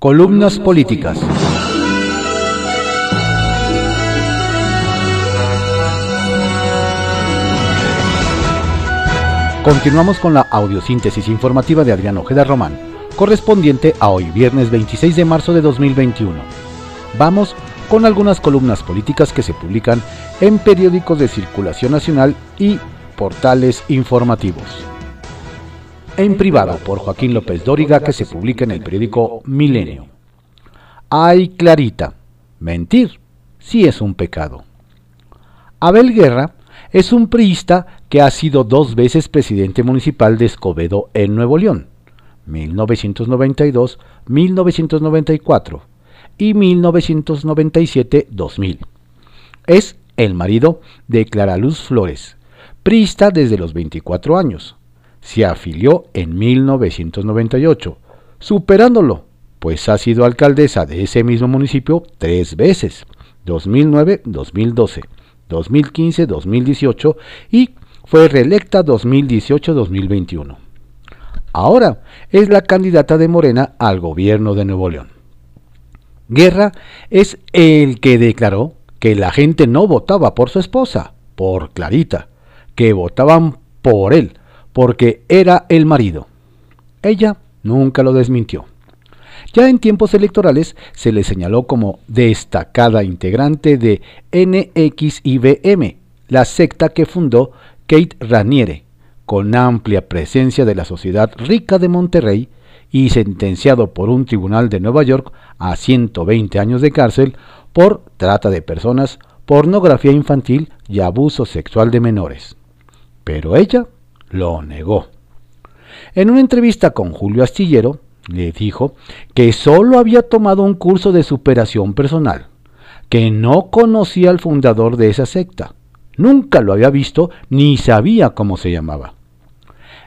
Columnas políticas. Continuamos con la audiosíntesis informativa de Adrián Ojeda Román, correspondiente a hoy viernes 26 de marzo de 2021. Vamos con algunas columnas políticas que se publican en periódicos de circulación nacional y portales informativos. En privado por Joaquín López Dóriga que se publica en el periódico Milenio. Ay, Clarita, mentir sí es un pecado. Abel Guerra es un priista que ha sido dos veces presidente municipal de Escobedo en Nuevo León, 1992-1994 y 1997-2000. Es el marido de Clara Luz Flores, priista desde los 24 años. Se afilió en 1998, superándolo, pues ha sido alcaldesa de ese mismo municipio tres veces, 2009-2012, 2015-2018 y fue reelecta 2018-2021. Ahora es la candidata de Morena al gobierno de Nuevo León. Guerra es el que declaró que la gente no votaba por su esposa, por Clarita, que votaban por él, porque era el marido. Ella nunca lo desmintió. Ya en tiempos electorales se le señaló como destacada integrante de NXIBM, la secta que fundó Kate Raniere, con amplia presencia de la sociedad rica de Monterrey y sentenciado por un tribunal de Nueva York a 120 años de cárcel por trata de personas, pornografía infantil y abuso sexual de menores. Pero ella lo negó. En una entrevista con Julio Astillero, le dijo que solo había tomado un curso de superación personal, que no conocía al fundador de esa secta, nunca lo había visto ni sabía cómo se llamaba.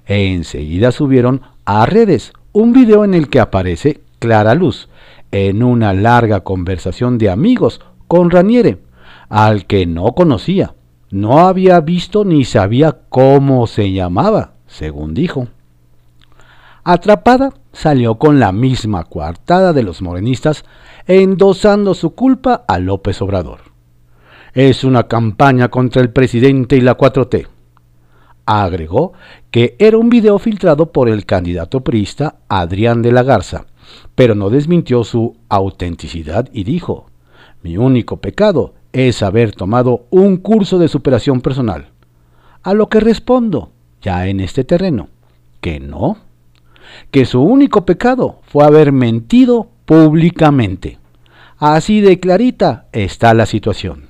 Enseguida subieron a redes un video en el que aparece Clara Luz, en una larga conversación de amigos con Raniere, al que no conocía, no había visto ni sabía cómo se llamaba, según dijo. Atrapada, salió con la misma coartada de los morenistas, endosando su culpa a López Obrador. Es una campaña contra el presidente y la 4T. Agregó que era un video filtrado por el candidato priista Adrián de la Garza, pero no desmintió su autenticidad y dijo, mi único pecado es haber tomado un curso de superación personal. A lo que respondo, ya en este terreno, que no, que su único pecado fue haber mentido públicamente. Así de clarita está la situación.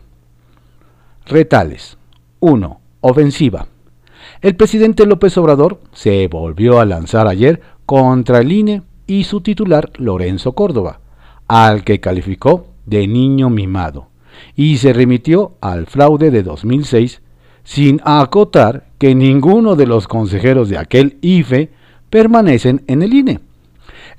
Retales. 1. Ofensiva. El presidente López Obrador se volvió a lanzar ayer contra el INE y su titular Lorenzo Córdoba, al que calificó de niño mimado, y se remitió al fraude de 2006 sin acotar que ninguno de los consejeros de aquel IFE permanecen en el INE.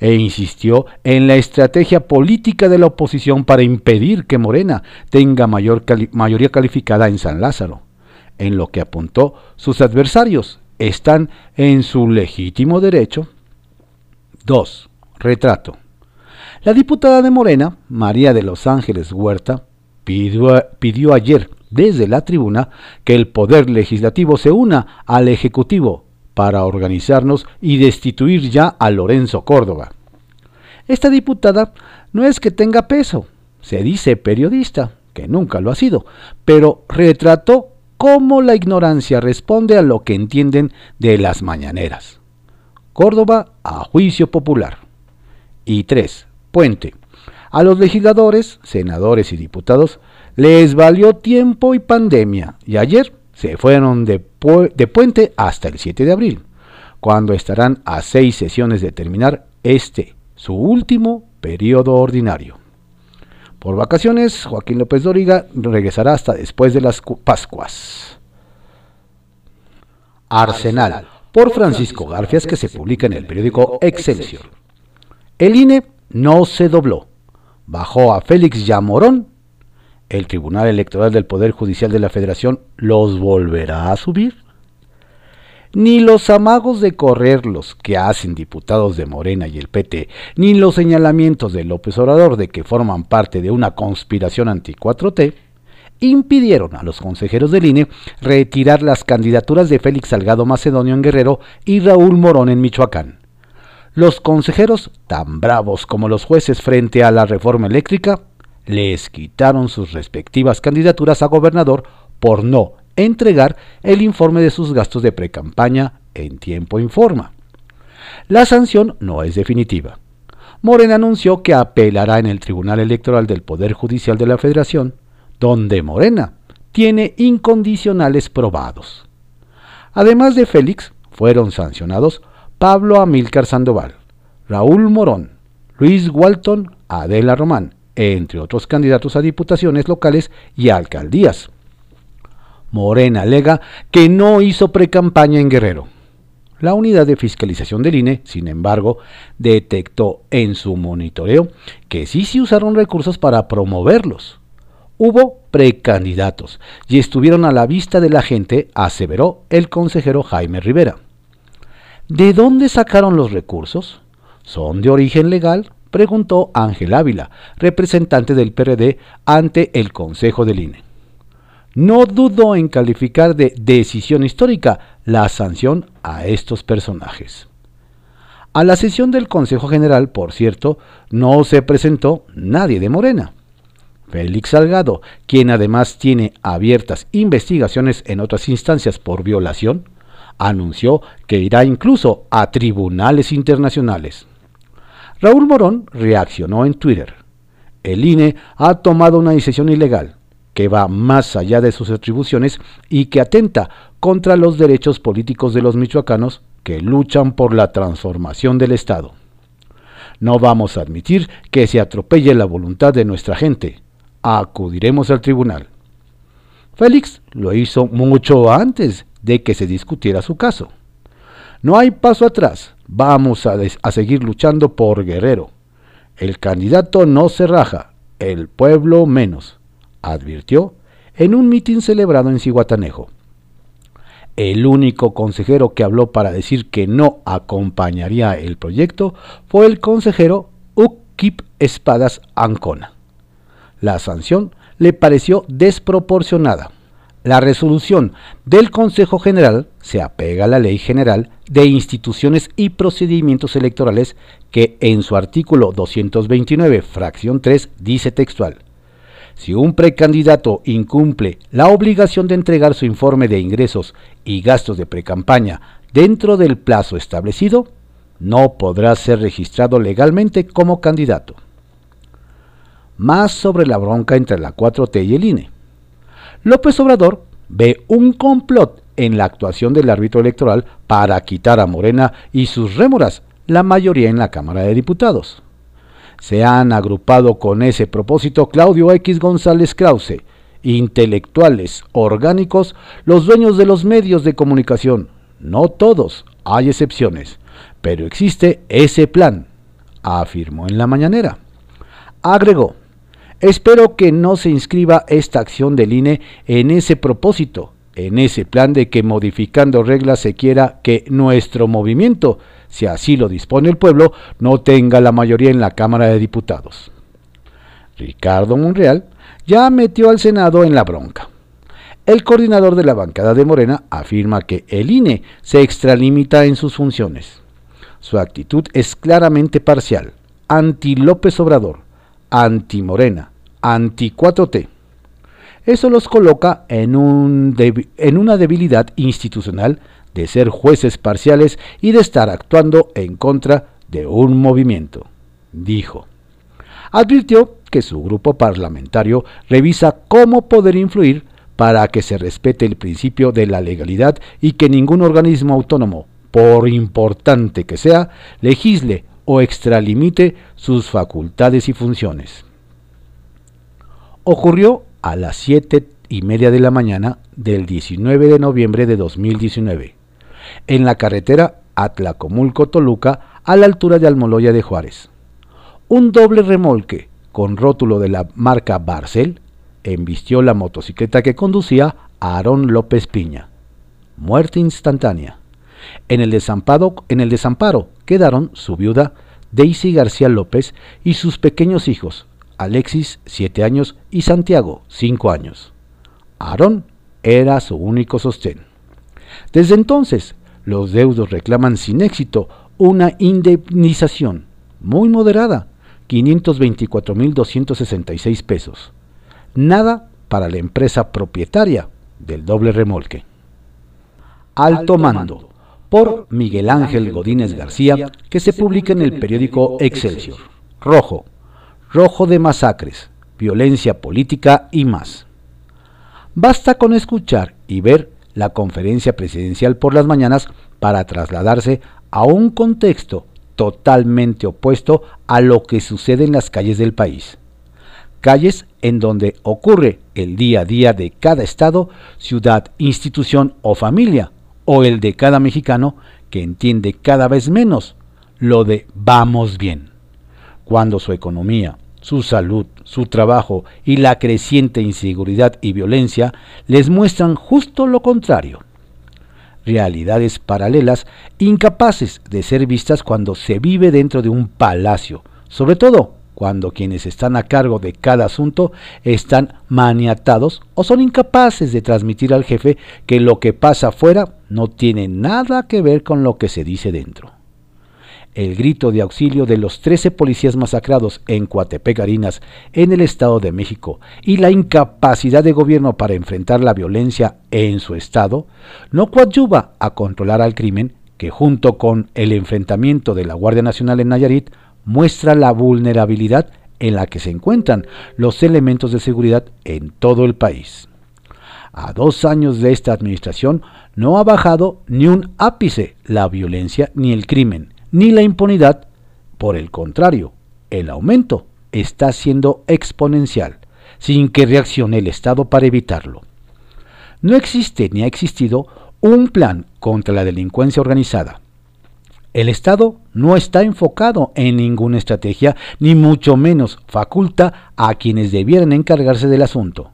E insistió en la estrategia política de la oposición para impedir que Morena tenga mayor mayoría calificada en San Lázaro en lo que apuntó sus adversarios, están en su legítimo derecho. 2. Retrato. La diputada de Morena, María de los Ángeles Huerta, pidió, ayer desde la tribuna que el Poder Legislativo se una al Ejecutivo para organizarnos y destituir ya a Lorenzo Córdoba. Esta diputada no es que tenga peso, se dice periodista, que nunca lo ha sido, pero retrató cómo la ignorancia responde a lo que entienden de las mañaneras. Córdoba a juicio popular. Y 3. Puente. A los legisladores, senadores y diputados les valió tiempo y pandemia y ayer se fueron de, de puente hasta el 7 de abril, cuando estarán a seis sesiones de terminar este, su último periodo ordinario. Por vacaciones, Joaquín López Dóriga regresará hasta después de las Pascuas. Arsenal, por Francisco Garfias, que se publica en el periódico Excelsior. El INE no se dobló. Bajó a Félix Yamorón. El Tribunal Electoral del Poder Judicial de la Federación los volverá a subir. Ni los amagos de correrlos que hacen diputados de Morena y el PT, ni los señalamientos de López Obrador de que forman parte de una conspiración anti-4T, impidieron a los consejeros del INE retirar las candidaturas de Félix Salgado Macedonio en Guerrero y Raúl Morón en Michoacán. Los consejeros, tan bravos como los jueces frente a la reforma eléctrica, les quitaron sus respectivas candidaturas a gobernador por no entregar el informe de sus gastos de precampaña en tiempo informa. La sanción no es definitiva. Morena anunció que apelará en el Tribunal Electoral del Poder Judicial de la Federación donde Morena tiene incondicionales probados. Además de Félix, fueron sancionados Pablo Amílcar Sandoval, Raúl Morón, Luis Walton, Adela Román, entre otros candidatos a diputaciones locales y alcaldías. Morena alega que no hizo precampaña en Guerrero. La unidad de fiscalización del INE, sin embargo, detectó en su monitoreo que sí se usaron recursos para promoverlos. Hubo precandidatos y estuvieron a la vista de la gente, aseveró el consejero Jaime Rivera. ¿De dónde sacaron los recursos? ¿Son de origen legal? preguntó Ángel Ávila, representante del PRD ante el Consejo del INE. No dudó en calificar de decisión histórica la sanción a estos personajes. A la sesión del Consejo General, por cierto, no se presentó nadie de Morena. Félix Salgado, quien además tiene abiertas investigaciones en otras instancias por violación, anunció que irá incluso a tribunales internacionales. Raúl Morón reaccionó en Twitter. El INE ha tomado una decisión ilegal que va más allá de sus atribuciones y que atenta contra los derechos políticos de los michoacanos que luchan por la transformación del Estado. No vamos a admitir que se atropelle la voluntad de nuestra gente, acudiremos al tribunal. Félix lo hizo mucho antes de que se discutiera su caso. No hay paso atrás, vamos a, seguir luchando por Guerrero. El candidato no se raja, el pueblo menos, advirtió en un mitin celebrado en Ciguatanejo. El único consejero que habló para decir que no acompañaría el proyecto fue el consejero Ukip Espadas Ancona. La sanción le pareció desproporcionada. La resolución del Consejo General se apega a la Ley General de Instituciones y Procedimientos Electorales que en su artículo 229, fracción 3, dice textual, si un precandidato incumple la obligación de entregar su informe de ingresos y gastos de precampaña dentro del plazo establecido, no podrá ser registrado legalmente como candidato más sobre la bronca entre la 4T y el INE. López Obrador ve un complot en la actuación del árbitro electoral para quitar a Morena y sus rémoras la mayoría en la Cámara de Diputados. Se han agrupado con ese propósito Claudio X González Krause, intelectuales orgánicos, los dueños de los medios de comunicación. No todos, hay excepciones, pero existe ese plan, afirmó en la mañanera. Agregó, Espero que no se inscriba esta acción del INE en ese propósito, en ese plan de que modificando reglas se quiera que nuestro movimiento, si así lo dispone el pueblo, no tenga la mayoría en la Cámara de Diputados. Ricardo Monreal ya metió al Senado en la bronca. El coordinador de la bancada de Morena afirma que el INE se extralimita en sus funciones. Su actitud es claramente parcial, anti López Obrador, anti Morena, anti-4T. Eso los coloca en, en una debilidad institucional de ser jueces parciales y de estar actuando en contra de un movimiento, dijo. Advirtió que su grupo parlamentario revisa cómo poder influir para que se respete el principio de la legalidad y que ningún organismo autónomo, por importante que sea, legisle o extralimite sus facultades y funciones ocurrió a las 7 y media de la mañana del 19 de noviembre de 2019, en la carretera Atlacomulco-Toluca a la altura de Almoloya de Juárez. Un doble remolque con rótulo de la marca Barcel embistió la motocicleta que conducía a Aarón López Piña. Muerte instantánea. En el, desamparo, en el desamparo quedaron su viuda, Daisy García López, y sus pequeños hijos, Alexis, 7 años, y Santiago, 5 años. Aarón era su único sostén. Desde entonces, los deudos reclaman sin éxito una indemnización muy moderada, 524.266 pesos. Nada para la empresa propietaria del doble remolque. Alto Mando, por Miguel Ángel Godínez García, que se publica en el periódico Excelsior. Rojo, rojo de masacres, violencia política y más. Basta con escuchar y ver la conferencia presidencial por las mañanas para trasladarse a un contexto totalmente opuesto a lo que sucede en las calles del país. Calles en donde ocurre el día a día de cada estado, ciudad, institución o familia, o el de cada mexicano que entiende cada vez menos lo de vamos bien, cuando su economía, su salud, su trabajo y la creciente inseguridad y violencia les muestran justo lo contrario. Realidades paralelas incapaces de ser vistas cuando se vive dentro de un palacio, sobre todo cuando quienes están a cargo de cada asunto están maniatados o son incapaces de transmitir al jefe que lo que pasa afuera no tiene nada que ver con lo que se dice dentro el grito de auxilio de los 13 policías masacrados en Coatepec Harinas, en el Estado de México, y la incapacidad de gobierno para enfrentar la violencia en su estado, no coadyuva a controlar al crimen que junto con el enfrentamiento de la Guardia Nacional en Nayarit muestra la vulnerabilidad en la que se encuentran los elementos de seguridad en todo el país. A dos años de esta administración no ha bajado ni un ápice la violencia ni el crimen, ni la impunidad. Por el contrario, el aumento está siendo exponencial, sin que reaccione el Estado para evitarlo. No existe ni ha existido un plan contra la delincuencia organizada. El Estado no está enfocado en ninguna estrategia, ni mucho menos faculta a quienes debieran encargarse del asunto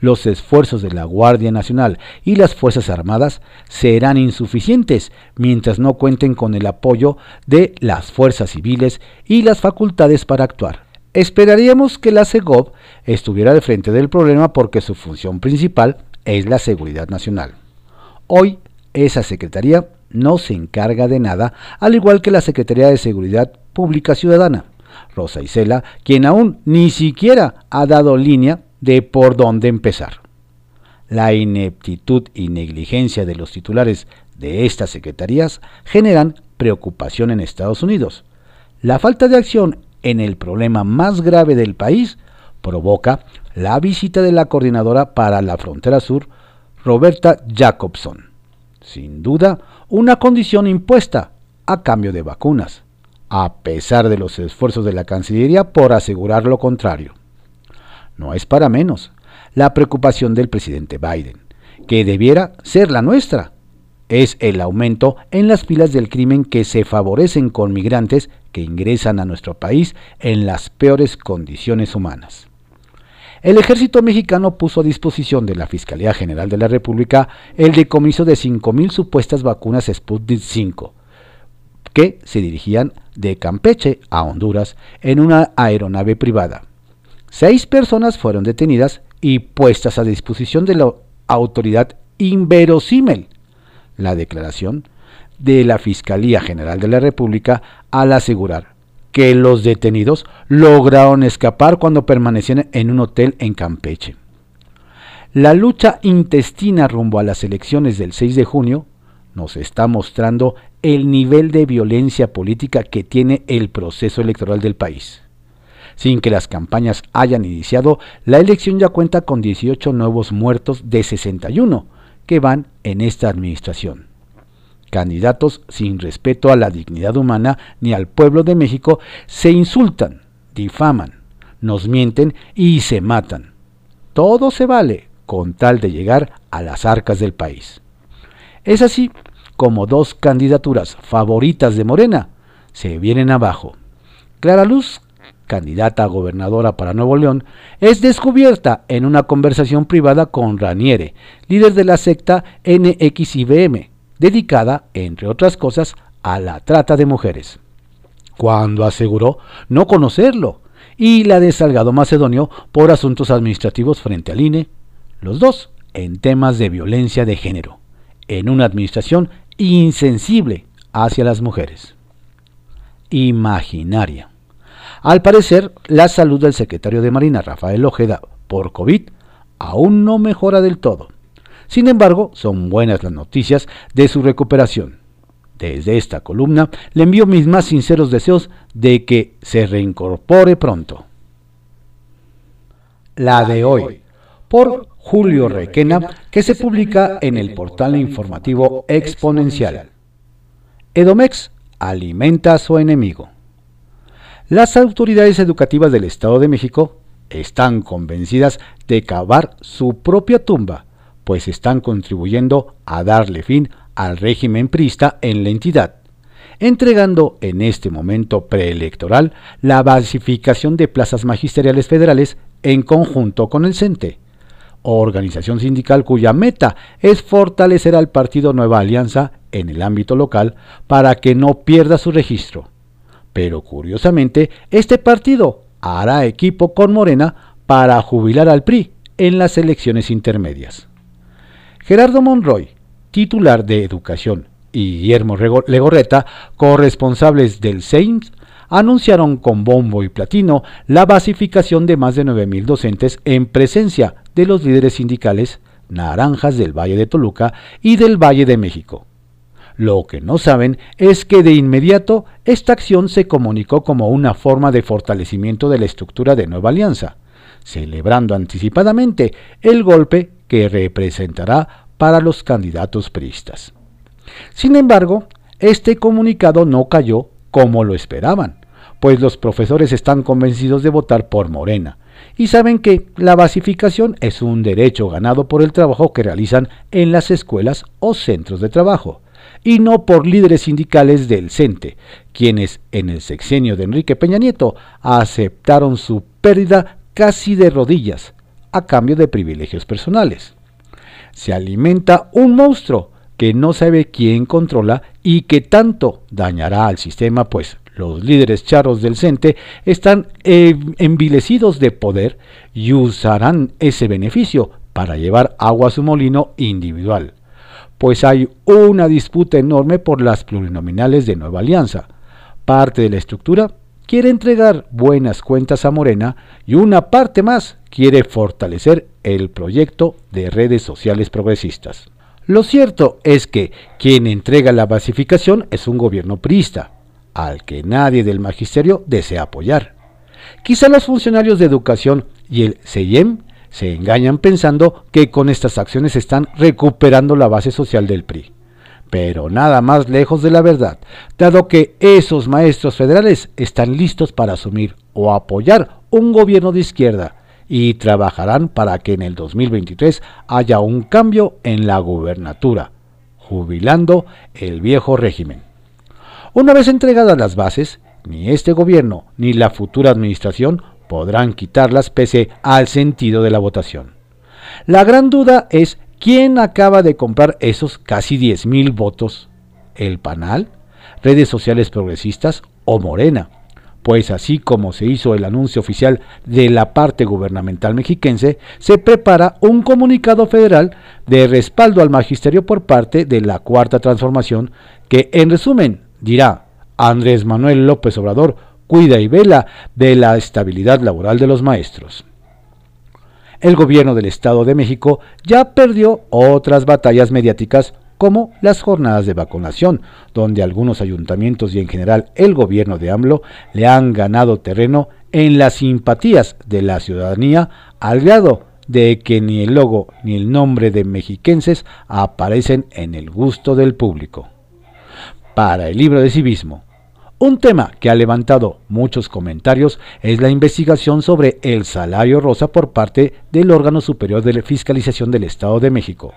los esfuerzos de la Guardia Nacional y las Fuerzas Armadas serán insuficientes mientras no cuenten con el apoyo de las fuerzas civiles y las facultades para actuar. Esperaríamos que la CEGOV estuviera al frente del problema porque su función principal es la seguridad nacional. Hoy, esa Secretaría no se encarga de nada, al igual que la Secretaría de Seguridad Pública Ciudadana, Rosa Isela, quien aún ni siquiera ha dado línea de por dónde empezar. La ineptitud y negligencia de los titulares de estas secretarías generan preocupación en Estados Unidos. La falta de acción en el problema más grave del país provoca la visita de la coordinadora para la frontera sur, Roberta Jacobson. Sin duda, una condición impuesta a cambio de vacunas, a pesar de los esfuerzos de la Cancillería por asegurar lo contrario no es para menos la preocupación del presidente Biden, que debiera ser la nuestra. Es el aumento en las filas del crimen que se favorecen con migrantes que ingresan a nuestro país en las peores condiciones humanas. El ejército mexicano puso a disposición de la Fiscalía General de la República el decomiso de 5.000 supuestas vacunas Sputnik 5, que se dirigían de Campeche a Honduras en una aeronave privada. Seis personas fueron detenidas y puestas a disposición de la autoridad inverosímil. La declaración de la Fiscalía General de la República al asegurar que los detenidos lograron escapar cuando permanecían en un hotel en Campeche. La lucha intestina rumbo a las elecciones del 6 de junio nos está mostrando el nivel de violencia política que tiene el proceso electoral del país. Sin que las campañas hayan iniciado, la elección ya cuenta con 18 nuevos muertos de 61 que van en esta administración. Candidatos sin respeto a la dignidad humana ni al pueblo de México se insultan, difaman, nos mienten y se matan. Todo se vale con tal de llegar a las arcas del país. Es así como dos candidaturas favoritas de Morena se vienen abajo. Clara Luz candidata a gobernadora para Nuevo León, es descubierta en una conversación privada con Raniere, líder de la secta NXIBM, dedicada, entre otras cosas, a la trata de mujeres, cuando aseguró no conocerlo, y la de Salgado Macedonio por asuntos administrativos frente al INE, los dos en temas de violencia de género, en una administración insensible hacia las mujeres. Imaginaria. Al parecer, la salud del secretario de Marina, Rafael Ojeda, por COVID, aún no mejora del todo. Sin embargo, son buenas las noticias de su recuperación. Desde esta columna le envío mis más sinceros deseos de que se reincorpore pronto. La de hoy, por Julio Requena, que se publica en el portal informativo Exponencial. Edomex alimenta a su enemigo. Las autoridades educativas del Estado de México están convencidas de cavar su propia tumba pues están contribuyendo a darle fin al régimen prista en la entidad, entregando en este momento preelectoral la basificación de plazas magisteriales federales en conjunto con el CENTE, organización sindical cuya meta es fortalecer al partido Nueva Alianza en el ámbito local para que no pierda su registro. Pero curiosamente, este partido hará equipo con Morena para jubilar al PRI en las elecciones intermedias. Gerardo Monroy, titular de Educación, y Guillermo Legorreta, corresponsables del SEIMS, anunciaron con bombo y platino la basificación de más de 9.000 docentes en presencia de los líderes sindicales naranjas del Valle de Toluca y del Valle de México. Lo que no saben es que de inmediato esta acción se comunicó como una forma de fortalecimiento de la estructura de Nueva Alianza, celebrando anticipadamente el golpe que representará para los candidatos priistas. Sin embargo, este comunicado no cayó como lo esperaban, pues los profesores están convencidos de votar por Morena y saben que la basificación es un derecho ganado por el trabajo que realizan en las escuelas o centros de trabajo, y no por líderes sindicales del CENTE, quienes en el sexenio de Enrique Peña Nieto aceptaron su pérdida casi de rodillas, a cambio de privilegios personales. Se alimenta un monstruo que no sabe quién controla y que tanto dañará al sistema, pues los líderes charros del CENTE están envilecidos de poder y usarán ese beneficio para llevar agua a su molino individual, pues hay una disputa enorme por las plurinominales de Nueva Alianza. Parte de la estructura quiere entregar buenas cuentas a Morena y una parte más quiere fortalecer el proyecto de redes sociales progresistas. Lo cierto es que quien entrega la basificación es un gobierno priista, al que nadie del magisterio desea apoyar. Quizá los funcionarios de educación y el CEIEM se engañan pensando que con estas acciones están recuperando la base social del PRI pero nada más lejos de la verdad, dado que esos maestros federales están listos para asumir o apoyar un gobierno de izquierda y trabajarán para que en el 2023 haya un cambio en la gubernatura, jubilando el viejo régimen. Una vez entregadas las bases, ni este gobierno ni la futura administración podrán quitarlas pese al sentido de la votación. La gran duda es ¿Quién acaba de comprar esos casi 10.000 votos? ¿El Panal? ¿Redes sociales progresistas o Morena? Pues así como se hizo el anuncio oficial de la parte gubernamental mexiquense, se prepara un comunicado federal de respaldo al magisterio por parte de la Cuarta Transformación que, en resumen, dirá Andrés Manuel López Obrador cuida y vela de la estabilidad laboral de los maestros el gobierno del Estado de México ya perdió otras batallas mediáticas como las jornadas de vacunación, donde algunos ayuntamientos y en general el gobierno de AMLO le han ganado terreno en las simpatías de la ciudadanía al grado de que ni el logo ni el nombre de mexiquenses aparecen en el gusto del público. Para el libro de civismo, un tema que ha levantado muchos comentarios es la investigación sobre el salario rosa por parte del órgano superior de fiscalización del Estado de México.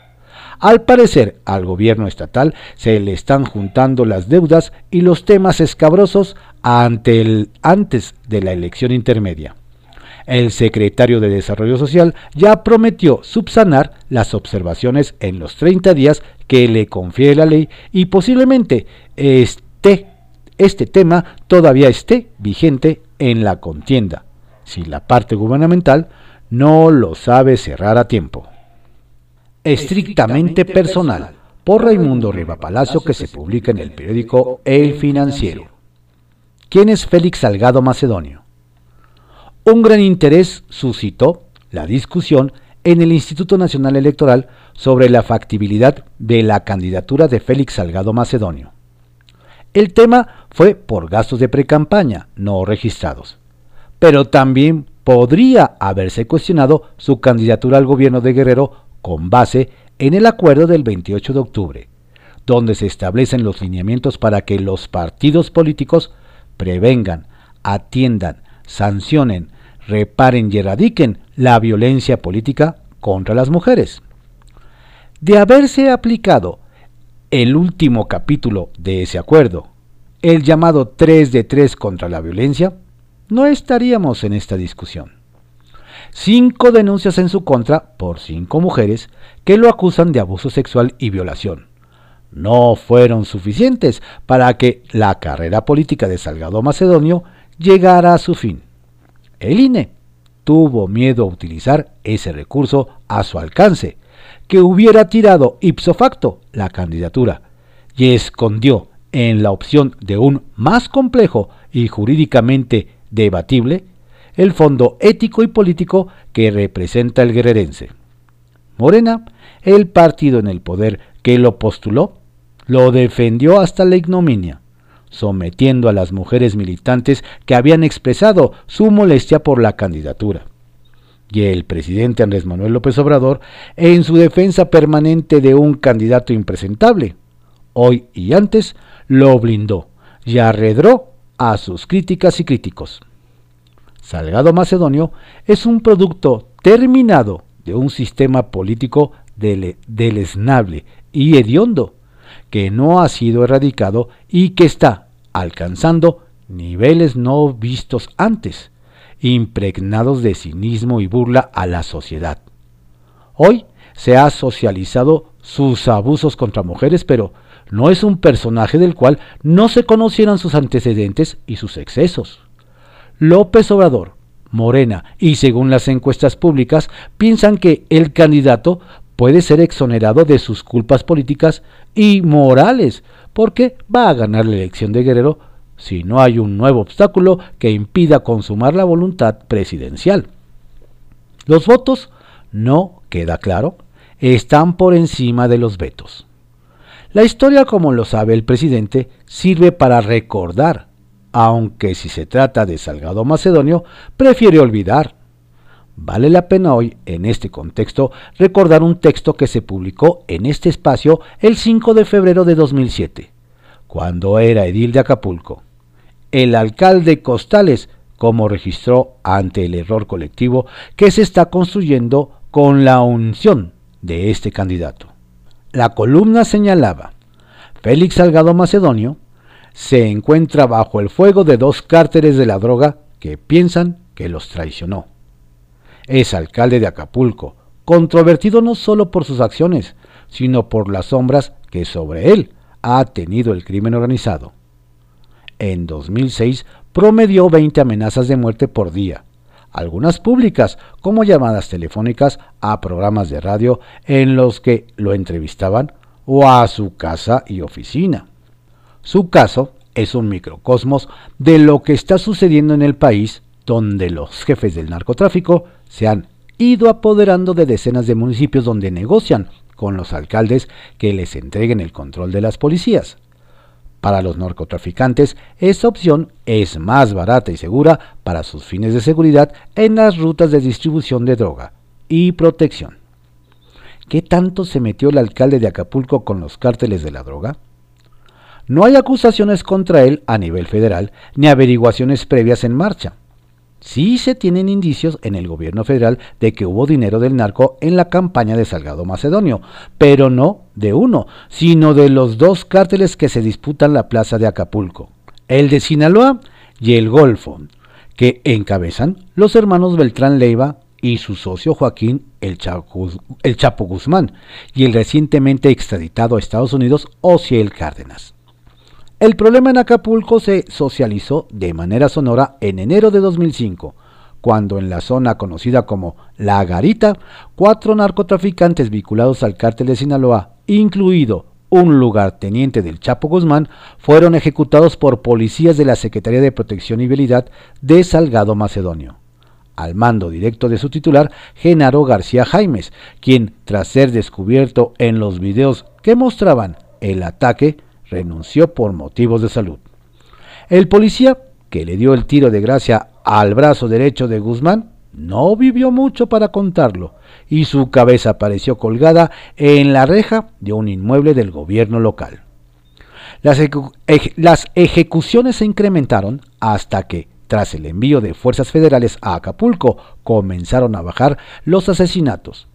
Al parecer, al gobierno estatal se le están juntando las deudas y los temas escabrosos ante el, antes de la elección intermedia. El secretario de Desarrollo Social ya prometió subsanar las observaciones en los 30 días que le confiere la ley y posiblemente este, este tema todavía esté vigente en la contienda, si la parte gubernamental no lo sabe cerrar a tiempo. Estrictamente personal, por Raimundo Riva Palacio, que se publica en el periódico El Financiero. ¿Quién es Félix Salgado Macedonio? Un gran interés suscitó la discusión en el Instituto Nacional Electoral sobre la factibilidad de la candidatura de Félix Salgado Macedonio. El tema fue por gastos de precampaña no registrados, pero también podría haberse cuestionado su candidatura al gobierno de Guerrero con base en el acuerdo del 28 de octubre, donde se establecen los lineamientos para que los partidos políticos prevengan, atiendan, sancionen, reparen y erradiquen la violencia política contra las mujeres. De haberse aplicado el último capítulo de ese acuerdo, el llamado 3 de 3 contra la violencia, no estaríamos en esta discusión. Cinco denuncias en su contra por cinco mujeres que lo acusan de abuso sexual y violación. No fueron suficientes para que la carrera política de Salgado Macedonio llegara a su fin. El INE tuvo miedo a utilizar ese recurso a su alcance, que hubiera tirado ipso facto la candidatura, y escondió en la opción de un más complejo y jurídicamente debatible el fondo ético y político que representa el guerrerense. Morena, el partido en el poder que lo postuló, lo defendió hasta la ignominia sometiendo a las mujeres militantes que habían expresado su molestia por la candidatura. Y el presidente Andrés Manuel López Obrador en su defensa permanente de un candidato impresentable. Hoy y antes lo blindó y arredró a sus críticas y críticos. Salgado Macedonio es un producto terminado de un sistema político deleznable y hediondo que no ha sido erradicado y que está alcanzando niveles no vistos antes, impregnados de cinismo y burla a la sociedad. Hoy se ha socializado sus abusos contra mujeres, pero no es un personaje del cual no se conocieran sus antecedentes y sus excesos. López Obrador, Morena y según las encuestas públicas piensan que el candidato puede ser exonerado de sus culpas políticas y morales, porque va a ganar la elección de Guerrero si no hay un nuevo obstáculo que impida consumar la voluntad presidencial. Los votos, no queda claro, están por encima de los vetos. La historia, como lo sabe el presidente, sirve para recordar, aunque si se trata de Salgado Macedonio, prefiere olvidar. Vale la pena hoy, en este contexto, recordar un texto que se publicó en este espacio el 5 de febrero de 2007, cuando era edil de Acapulco. El alcalde Costales, como registró ante el error colectivo que se está construyendo con la unción de este candidato. La columna señalaba, Félix Salgado Macedonio se encuentra bajo el fuego de dos cárteles de la droga que piensan que los traicionó es alcalde de Acapulco, controvertido no solo por sus acciones, sino por las sombras que sobre él ha tenido el crimen organizado. En 2006 promedió 20 amenazas de muerte por día, algunas públicas como llamadas telefónicas a programas de radio en los que lo entrevistaban o a su casa y oficina. Su caso es un microcosmos de lo que está sucediendo en el país donde los jefes del narcotráfico se han ido apoderando de decenas de municipios donde negocian con los alcaldes que les entreguen el control de las policías. Para los narcotraficantes, esta opción es más barata y segura para sus fines de seguridad en las rutas de distribución de droga y protección. ¿Qué tanto se metió el alcalde de Acapulco con los cárteles de la droga? No hay acusaciones contra él a nivel federal ni averiguaciones previas en marcha. Sí se tienen indicios en el gobierno federal de que hubo dinero del narco en la campaña de Salgado Macedonio, pero no de uno, sino de los dos cárteles que se disputan la plaza de Acapulco, el de Sinaloa y el Golfo, que encabezan los hermanos Beltrán Leiva y su socio Joaquín el Chapo, Guzmán y el recientemente extraditado a Estados Unidos Ociel Cárdenas. El problema en Acapulco se socializó de manera sonora en enero de 2005, cuando en la zona conocida como La Garita, cuatro narcotraficantes vinculados al cártel de Sinaloa, incluido un lugarteniente del Chapo Guzmán, fueron ejecutados por policías de la Secretaría de Protección y Vialidad de Salgado Macedonio al mando directo de su titular, Genaro García Jaimes, quien, tras ser descubierto en los videos que mostraban el ataque, renunció por motivos de salud. El policía, que le dio el tiro de gracia al brazo derecho de Guzmán, no vivió mucho para contarlo, y su cabeza apareció colgada en la reja de un inmueble del gobierno local. Las, las ejecuciones se incrementaron hasta que, tras el envío de fuerzas federales a Acapulco, comenzaron a bajar los asesinatos.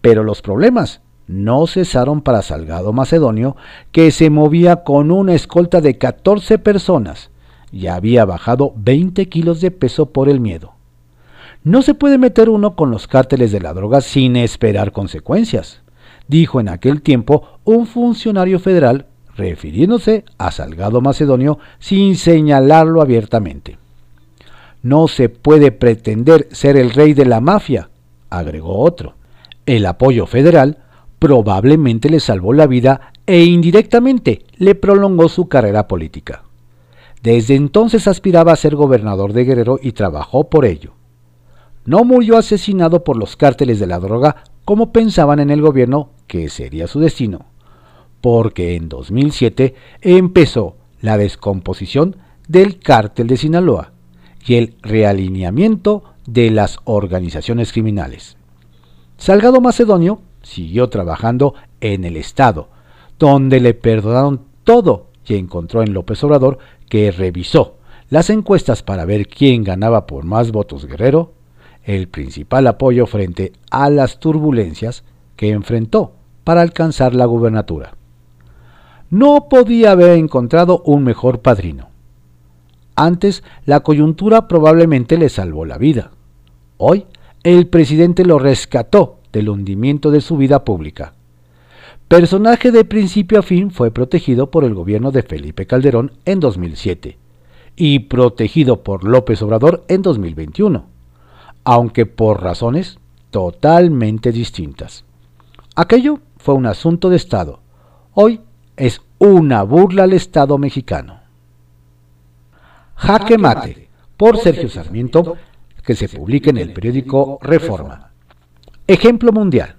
Pero los problemas no cesaron para Salgado Macedonio, que se movía con una escolta de 14 personas y había bajado 20 kilos de peso por el miedo. No se puede meter uno con los cárteles de la droga sin esperar consecuencias, dijo en aquel tiempo un funcionario federal refiriéndose a Salgado Macedonio sin señalarlo abiertamente. No se puede pretender ser el rey de la mafia, agregó otro. El apoyo federal probablemente le salvó la vida e indirectamente le prolongó su carrera política. Desde entonces aspiraba a ser gobernador de Guerrero y trabajó por ello. No murió asesinado por los cárteles de la droga como pensaban en el gobierno que sería su destino, porque en 2007 empezó la descomposición del cártel de Sinaloa, y el realineamiento de las organizaciones criminales. Salgado Macedonio siguió trabajando en el Estado, donde le perdonaron todo y encontró en López Obrador que revisó las encuestas para ver quién ganaba por más votos guerrero, el principal apoyo frente a las turbulencias que enfrentó para alcanzar la gubernatura. No podía haber encontrado un mejor padrino. Antes, la coyuntura probablemente le salvó la vida. Hoy, el presidente lo rescató del hundimiento de su vida pública. Personaje de principio a fin fue protegido por el gobierno de Felipe Calderón en 2007 y protegido por López Obrador en 2021, aunque por razones totalmente distintas. Aquello fue un asunto de Estado. Hoy es una burla al Estado mexicano. Jaque Mate, por Sergio Sarmiento, que se publica en el periódico Reforma. Ejemplo mundial.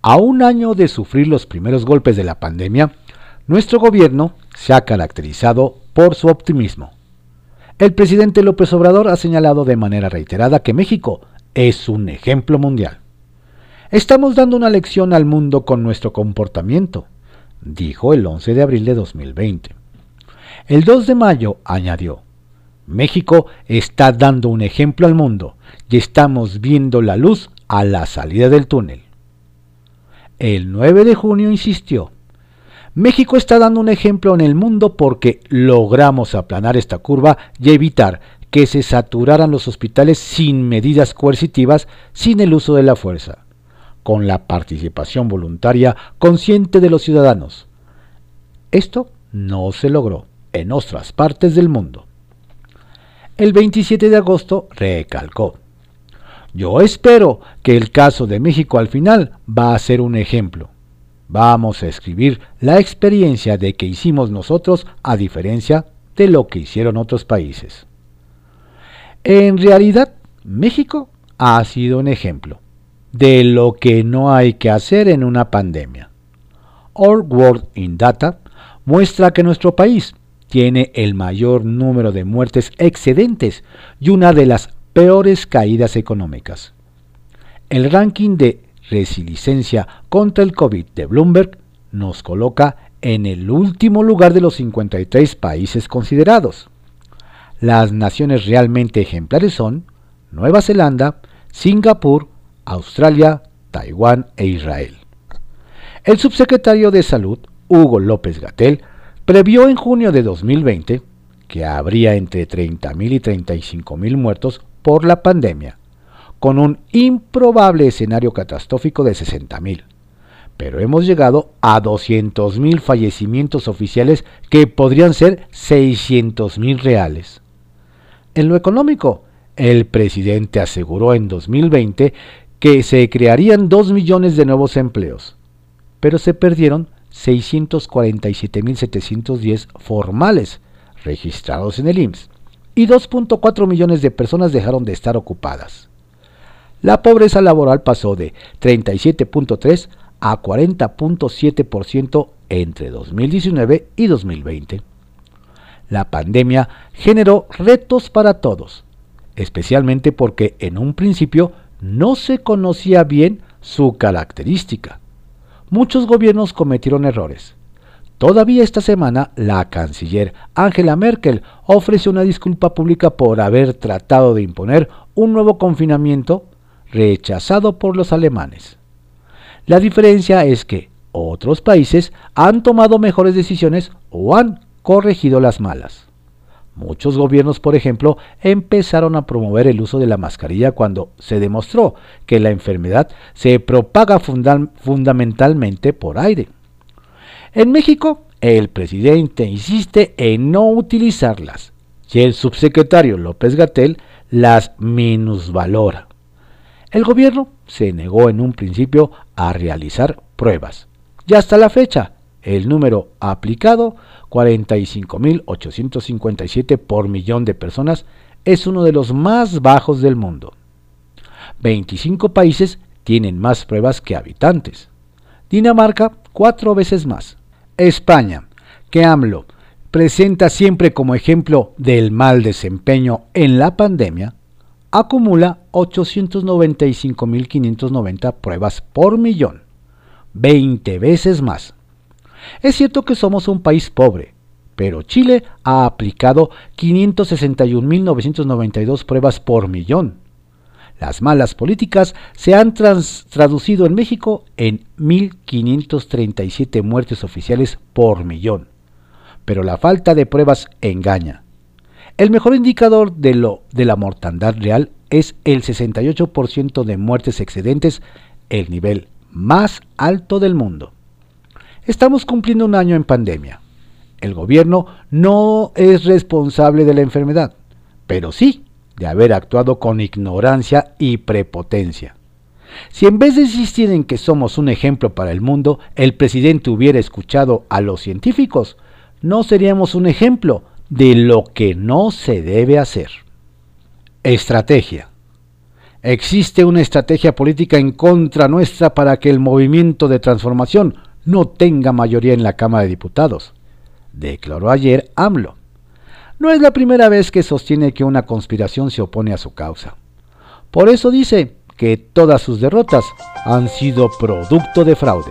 A un año de sufrir los primeros golpes de la pandemia, nuestro gobierno se ha caracterizado por su optimismo. El presidente López Obrador ha señalado de manera reiterada que México es un ejemplo mundial. Estamos dando una lección al mundo con nuestro comportamiento, dijo el 11 de abril de 2020. El 2 de mayo añadió, México está dando un ejemplo al mundo y estamos viendo la luz a la salida del túnel. El 9 de junio insistió, México está dando un ejemplo en el mundo porque logramos aplanar esta curva y evitar que se saturaran los hospitales sin medidas coercitivas, sin el uso de la fuerza, con la participación voluntaria consciente de los ciudadanos. Esto no se logró en otras partes del mundo. El 27 de agosto recalcó, yo espero que el caso de México al final va a ser un ejemplo. Vamos a escribir la experiencia de que hicimos nosotros a diferencia de lo que hicieron otros países. En realidad, México ha sido un ejemplo de lo que no hay que hacer en una pandemia. All World in Data muestra que nuestro país tiene el mayor número de muertes excedentes y una de las peores caídas económicas. El ranking de resiliencia contra el COVID de Bloomberg nos coloca en el último lugar de los 53 países considerados. Las naciones realmente ejemplares son Nueva Zelanda, Singapur, Australia, Taiwán e Israel. El subsecretario de Salud, Hugo López Gatel, previó en junio de 2020 que habría entre 30.000 y 35.000 muertos por la pandemia, con un improbable escenario catastrófico de 60.000. Pero hemos llegado a 200.000 fallecimientos oficiales que podrían ser 600.000 reales. En lo económico, el presidente aseguró en 2020 que se crearían 2 millones de nuevos empleos, pero se perdieron 647.710 formales registrados en el IMSS y 2.4 millones de personas dejaron de estar ocupadas. La pobreza laboral pasó de 37.3 a 40.7% entre 2019 y 2020. La pandemia generó retos para todos, especialmente porque en un principio no se conocía bien su característica. Muchos gobiernos cometieron errores. Todavía esta semana, la canciller Angela Merkel ofreció una disculpa pública por haber tratado de imponer un nuevo confinamiento rechazado por los alemanes. La diferencia es que otros países han tomado mejores decisiones o han corregido las malas. Muchos gobiernos, por ejemplo, empezaron a promover el uso de la mascarilla cuando se demostró que la enfermedad se propaga fundamentalmente por aire. En México, el presidente insiste en no utilizarlas y el subsecretario López Gatel las minusvalora. El gobierno se negó en un principio a realizar pruebas. Y hasta la fecha, el número aplicado, 45.857 por millón de personas, es uno de los más bajos del mundo. 25 países tienen más pruebas que habitantes. Dinamarca, cuatro veces más. España, que AMLO presenta siempre como ejemplo del mal desempeño en la pandemia, acumula 895.590 pruebas por millón, 20 veces más. Es cierto que somos un país pobre, pero Chile ha aplicado 561.992 pruebas por millón. Las malas políticas se han traducido en México en 1.537 muertes oficiales por millón. Pero la falta de pruebas engaña. El mejor indicador de, lo, de la mortandad real es el 68% de muertes excedentes, el nivel más alto del mundo. Estamos cumpliendo un año en pandemia. El gobierno no es responsable de la enfermedad, pero sí de haber actuado con ignorancia y prepotencia. Si en vez de insistir en que somos un ejemplo para el mundo, el presidente hubiera escuchado a los científicos, no seríamos un ejemplo, de lo que no se debe hacer. Estrategia. Existe una estrategia política en contra nuestra para que el movimiento de transformación no tenga mayoría en la Cámara de Diputados, declaró ayer AMLO. No es la primera vez que sostiene que una conspiración se opone a su causa. Por eso dice que todas sus derrotas han sido producto de fraude.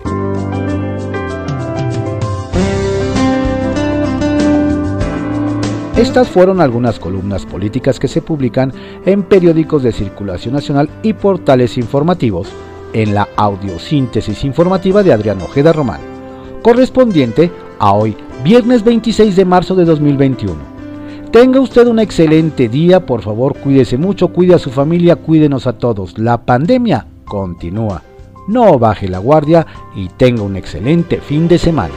Estas fueron algunas columnas políticas que se publican en periódicos de circulación nacional y portales informativos en la audiosíntesis informativa de Adrián Ojeda Román, correspondiente a hoy, viernes 26 de marzo de 2021. Tenga usted un excelente día, por favor cuídese mucho, cuide a su familia, cuídenos a todos. La pandemia continúa. No baje la guardia y tenga un excelente fin de semana.